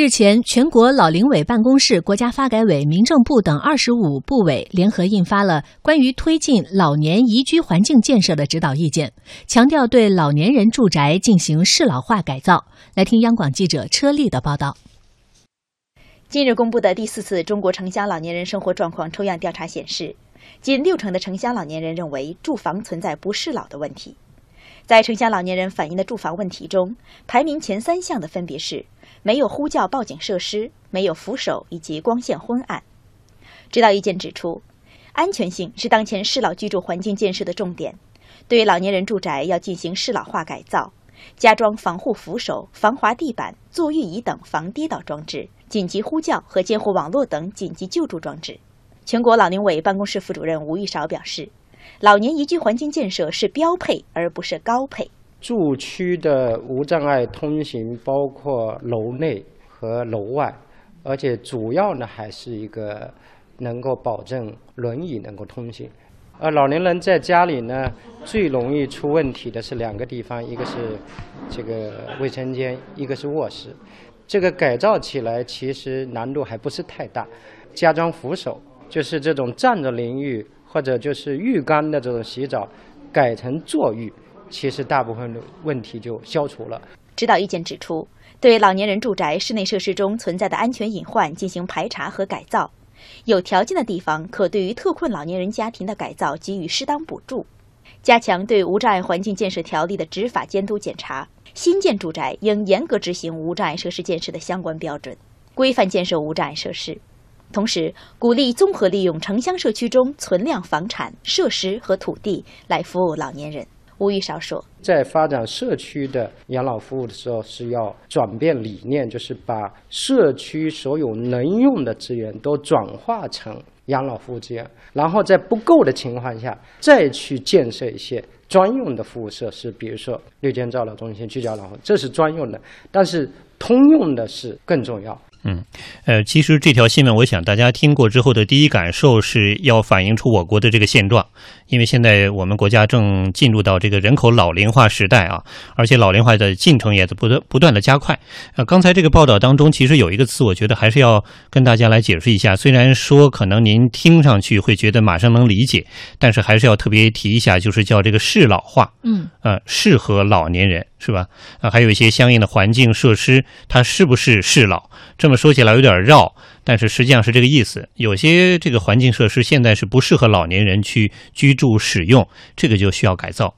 日前，全国老龄委办公室、国家发改委、民政部等二十五部委联合印发了关于推进老年宜居环境建设的指导意见，强调对老年人住宅进行适老化改造。来听央广记者车丽的报道。近日公布的第四次中国城乡老年人生活状况抽样调查显示，近六成的城乡老年人认为住房存在不适老的问题。在城乡老年人反映的住房问题中，排名前三项的分别是。没有呼叫报警设施，没有扶手以及光线昏暗。指导意见指出，安全性是当前适老居住环境建设的重点。对老年人住宅要进行适老化改造，加装防护扶手、防滑地板、坐浴椅等防跌倒装置，紧急呼叫和监护网络等紧急救助装置。全国老龄委办公室副主任吴玉韶表示，老年宜居环境建设是标配，而不是高配。住区的无障碍通行包括楼内和楼外，而且主要呢还是一个能够保证轮椅能够通行。而老年人在家里呢，最容易出问题的是两个地方，一个是这个卫生间，一个是卧室。这个改造起来其实难度还不是太大，加装扶手，就是这种站着淋浴或者就是浴缸的这种洗澡，改成坐浴。其实大部分的问题就消除了。指导意见指出，对老年人住宅室内设施中存在的安全隐患进行排查和改造，有条件的地方可对于特困老年人家庭的改造给予适当补助，加强对无障碍环境建设条例的执法监督检查。新建住宅应严格执行无障碍设施建设的相关标准，规范建设无障碍设施，同时鼓励综合利用城乡社区中存量房产、设施和土地来服务老年人。吴玉韶说，在发展社区的养老服务的时候，是要转变理念，就是把社区所有能用的资源都转化成养老服务资源，然后在不够的情况下，再去建设一些专用的服务设施，比如说绿间照老中心、居家老这是专用的，但是通用的是更重要。嗯，呃，其实这条新闻，我想大家听过之后的第一感受是要反映出我国的这个现状，因为现在我们国家正进入到这个人口老龄化时代啊，而且老龄化的进程也在不断不断的加快。呃，刚才这个报道当中，其实有一个词，我觉得还是要跟大家来解释一下。虽然说可能您听上去会觉得马上能理解，但是还是要特别提一下，就是叫这个适老化。嗯，呃，适合老年人是吧？啊，还有一些相应的环境设施，它是不是适老？这么说起来有点绕，但是实际上是这个意思。有些这个环境设施现在是不适合老年人去居住使用，这个就需要改造。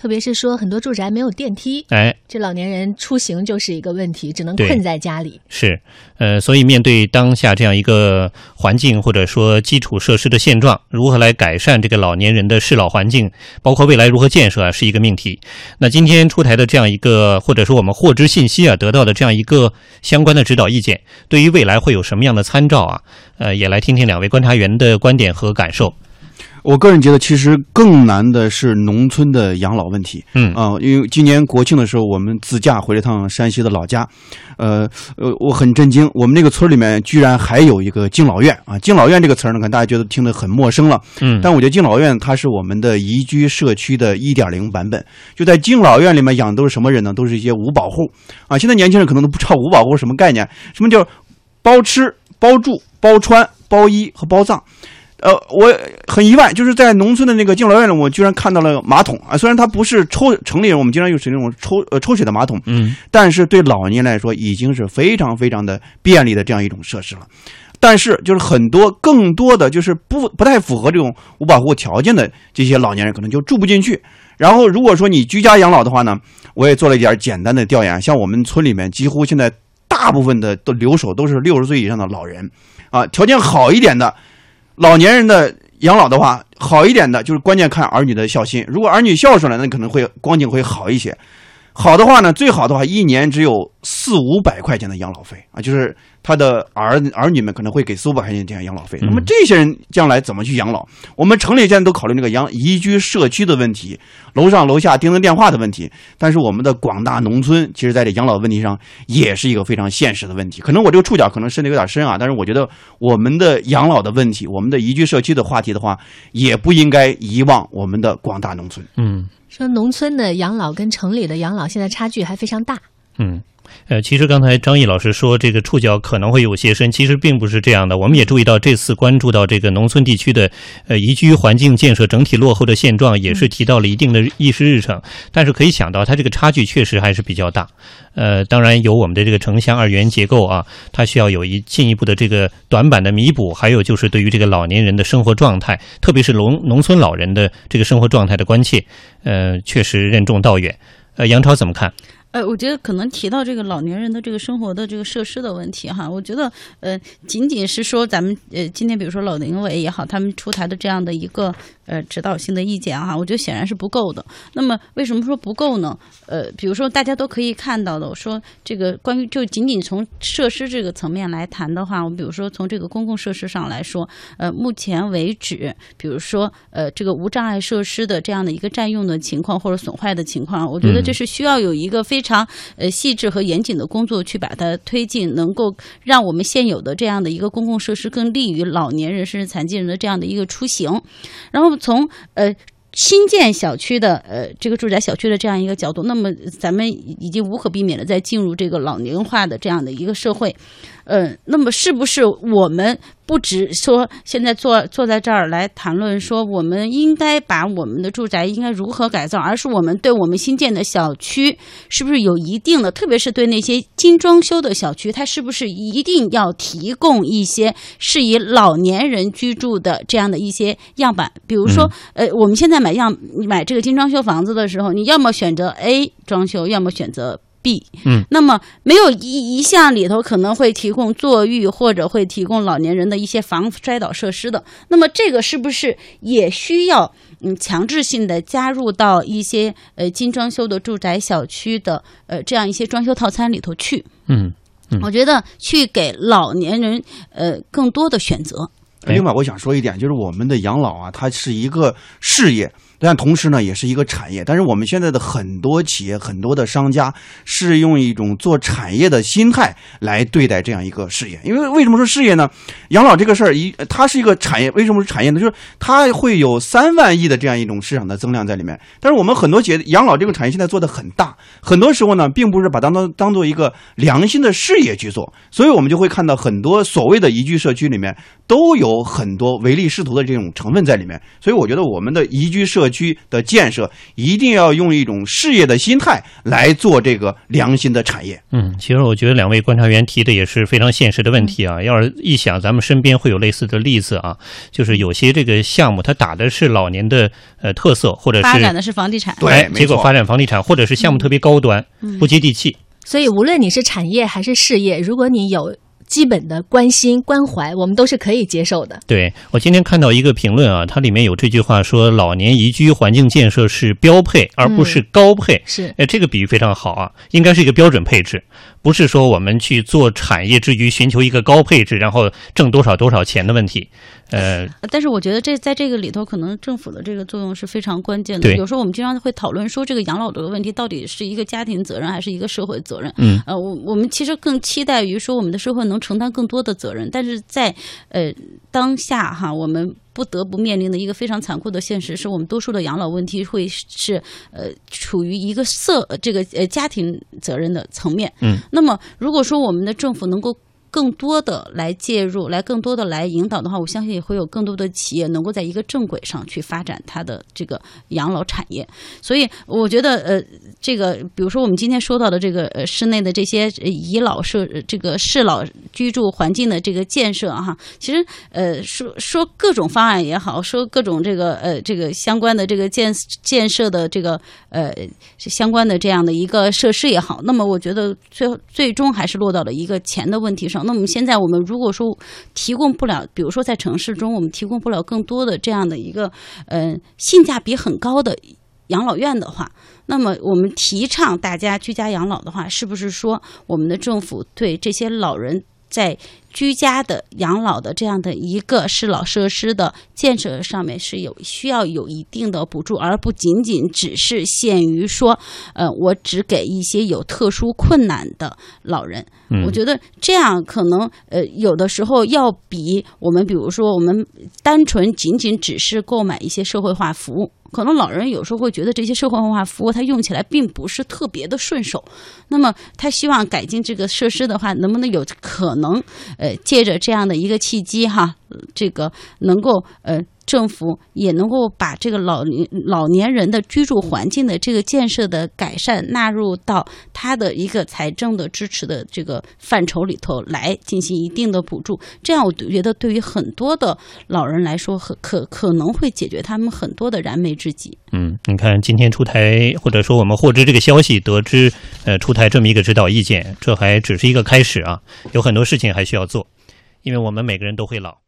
特别是说很多住宅没有电梯，哎，这老年人出行就是一个问题，只能困在家里。是，呃，所以面对当下这样一个环境或者说基础设施的现状，如何来改善这个老年人的适老环境，包括未来如何建设啊，是一个命题。那今天出台的这样一个，或者说我们获知信息啊，得到的这样一个相关的指导意见，对于未来会有什么样的参照啊？呃，也来听听两位观察员的观点和感受。我个人觉得，其实更难的是农村的养老问题。嗯啊，因为今年国庆的时候，我们自驾回了趟山西的老家，呃呃，我很震惊，我们那个村里面居然还有一个敬老院啊！敬老院这个词儿呢，可能大家觉得听得很陌生了。嗯，但我觉得敬老院它是我们的宜居社区的一点零版本。就在敬老院里面养都是什么人呢？都是一些五保户啊！现在年轻人可能都不知道五保户什么概念，什么叫包吃、包住、包穿、包衣和包葬。呃，我很意外，就是在农村的那个敬老院里，我居然看到了马桶啊！虽然它不是抽城里人，我们经常用是那种抽呃抽水的马桶，嗯，但是对老年来说已经是非常非常的便利的这样一种设施了。但是就是很多更多的就是不不太符合这种五保户条件的这些老年人，可能就住不进去。然后如果说你居家养老的话呢，我也做了一点简单的调研，像我们村里面几乎现在大部分的都留守都是六十岁以上的老人，啊，条件好一点的。老年人的养老的话，好一点的就是关键看儿女的孝心。如果儿女孝顺了，那可能会光景会好一些。好的话呢，最好的话一年只有四五百块钱的养老费啊，就是。他的儿儿女们可能会给四五百块钱这样养老费，那么这些人将来怎么去养老？我们城里现在都考虑那个养宜居社区的问题，楼上楼下钉钉电话的问题。但是我们的广大农村，其实在这养老问题上也是一个非常现实的问题。可能我这个触角可能伸的有点深啊，但是我觉得我们的养老的问题，我们的宜居社区的话题的话，也不应该遗忘我们的广大农村。嗯，说农村的养老跟城里的养老现在差距还非常大。嗯，呃，其实刚才张毅老师说这个触角可能会有些深，其实并不是这样的。我们也注意到这次关注到这个农村地区的呃宜居环境建设整体落后的现状，也是提到了一定的议事日程。但是可以想到，它这个差距确实还是比较大。呃，当然有我们的这个城乡二元结构啊，它需要有一进一步的这个短板的弥补，还有就是对于这个老年人的生活状态，特别是农农村老人的这个生活状态的关切，呃，确实任重道远。呃，杨超怎么看？呃，我觉得可能提到这个老年人的这个生活的这个设施的问题哈，我觉得呃，仅仅是说咱们呃今天比如说老龄委也好，他们出台的这样的一个呃指导性的意见哈，我觉得显然是不够的。那么为什么说不够呢？呃，比如说大家都可以看到的，我说这个关于就仅仅从设施这个层面来谈的话，我比如说从这个公共设施上来说，呃，目前为止，比如说呃这个无障碍设施的这样的一个占用的情况或者损坏的情况，我觉得这是需要有一个非非常呃细致和严谨的工作去把它推进，能够让我们现有的这样的一个公共设施更利于老年人甚至残疾人的这样的一个出行，然后从呃。新建小区的呃，这个住宅小区的这样一个角度，那么咱们已经无可避免的在进入这个老龄化的这样的一个社会，呃，那么是不是我们不只说现在坐坐在这儿来谈论说我们应该把我们的住宅应该如何改造，而是我们对我们新建的小区是不是有一定的，特别是对那些精装修的小区，它是不是一定要提供一些适宜老年人居住的这样的一些样板？比如说，呃，我们现在买样买这个精装修房子的时候，你要么选择 A 装修，要么选择 B。嗯，那么没有一一项里头可能会提供坐浴或者会提供老年人的一些防摔倒设施的，那么这个是不是也需要嗯强制性的加入到一些呃精装修的住宅小区的呃这样一些装修套餐里头去？嗯嗯我觉得去给老年人呃更多的选择。哎另外，我想说一点，就是我们的养老啊，它是一个事业，但同时呢，也是一个产业。但是我们现在的很多企业、很多的商家是用一种做产业的心态来对待这样一个事业。因为为什么说事业呢？养老这个事儿，一它是一个产业，为什么是产业呢？就是它会有三万亿的这样一种市场的增量在里面。但是我们很多企业养老这个产业现在做的很大，很多时候呢，并不是把当当当做一个良心的事业去做，所以我们就会看到很多所谓的宜居社区里面都有很多唯利是图的这种成分在里面。所以我觉得我们的宜居社区的建设一定要用一种事业的心态来做这个良心的产业。嗯，其实我觉得两位观察员提的也是非常现实的问题啊。要是一想，咱们身边会有类似的例子啊，就是有些这个项目它打的是老年的呃特色，或者是发展的是房地产，对结果发展房地产，或者是项目特别高端，不接地气。所以，无论你是产业还是事业，如果你有基本的关心关怀，我们都是可以接受的。对我今天看到一个评论啊，它里面有这句话说，老年宜居环境建设是标配，而不是高配。是哎，这个比喻非常好啊，应该是一个标准配置，不是说我们去做产业之余寻求一个高配置，然后挣多少多少钱的问题。呃，呃但是我觉得这在这个里头，可能政府的这个作用是非常关键的。有时候我们经常会讨论说，这个养老这个问题到底是一个家庭责任还是一个社会责任？嗯，呃，我我们其实更期待于说，我们的社会能承担更多的责任。但是在呃当下哈，我们不得不面临的一个非常残酷的现实，是我们多数的养老问题会是呃处于一个社这个呃家庭责任的层面。嗯，那么如果说我们的政府能够更多的来介入，来更多的来引导的话，我相信也会有更多的企业能够在一个正轨上去发展它的这个养老产业。所以我觉得，呃，这个比如说我们今天说到的这个呃室内的这些呃宜老设这个适老居住环境的这个建设哈，其实呃说说各种方案也好，说各种这个呃这个相关的这个建建设的这个呃相关的这样的一个设施也好，那么我觉得最最终还是落到了一个钱的问题上。那么现在我们如果说提供不了，比如说在城市中我们提供不了更多的这样的一个呃性价比很高的养老院的话，那么我们提倡大家居家养老的话，是不是说我们的政府对这些老人在居家的养老的这样的一个适老设施的建设上面是有需要有一定的补助，而不仅仅只是限于说，呃，我只给一些有特殊困难的老人。嗯我觉得这样可能呃有的时候要比我们比如说我们单纯仅仅只是购买一些社会化服务可能老人有时候会觉得这些社会文化服务他用起来并不是特别的顺手，那么他希望改进这个设施的话，能不能有可能呃借着这样的一个契机哈，这个能够呃。政府也能够把这个老年老年人的居住环境的这个建设的改善纳入到他的一个财政的支持的这个范畴里头来进行一定的补助，这样我觉得对于很多的老人来说，可可可能会解决他们很多的燃眉之急。嗯，你看今天出台或者说我们获知这个消息，得知呃出台这么一个指导意见，这还只是一个开始啊，有很多事情还需要做，因为我们每个人都会老。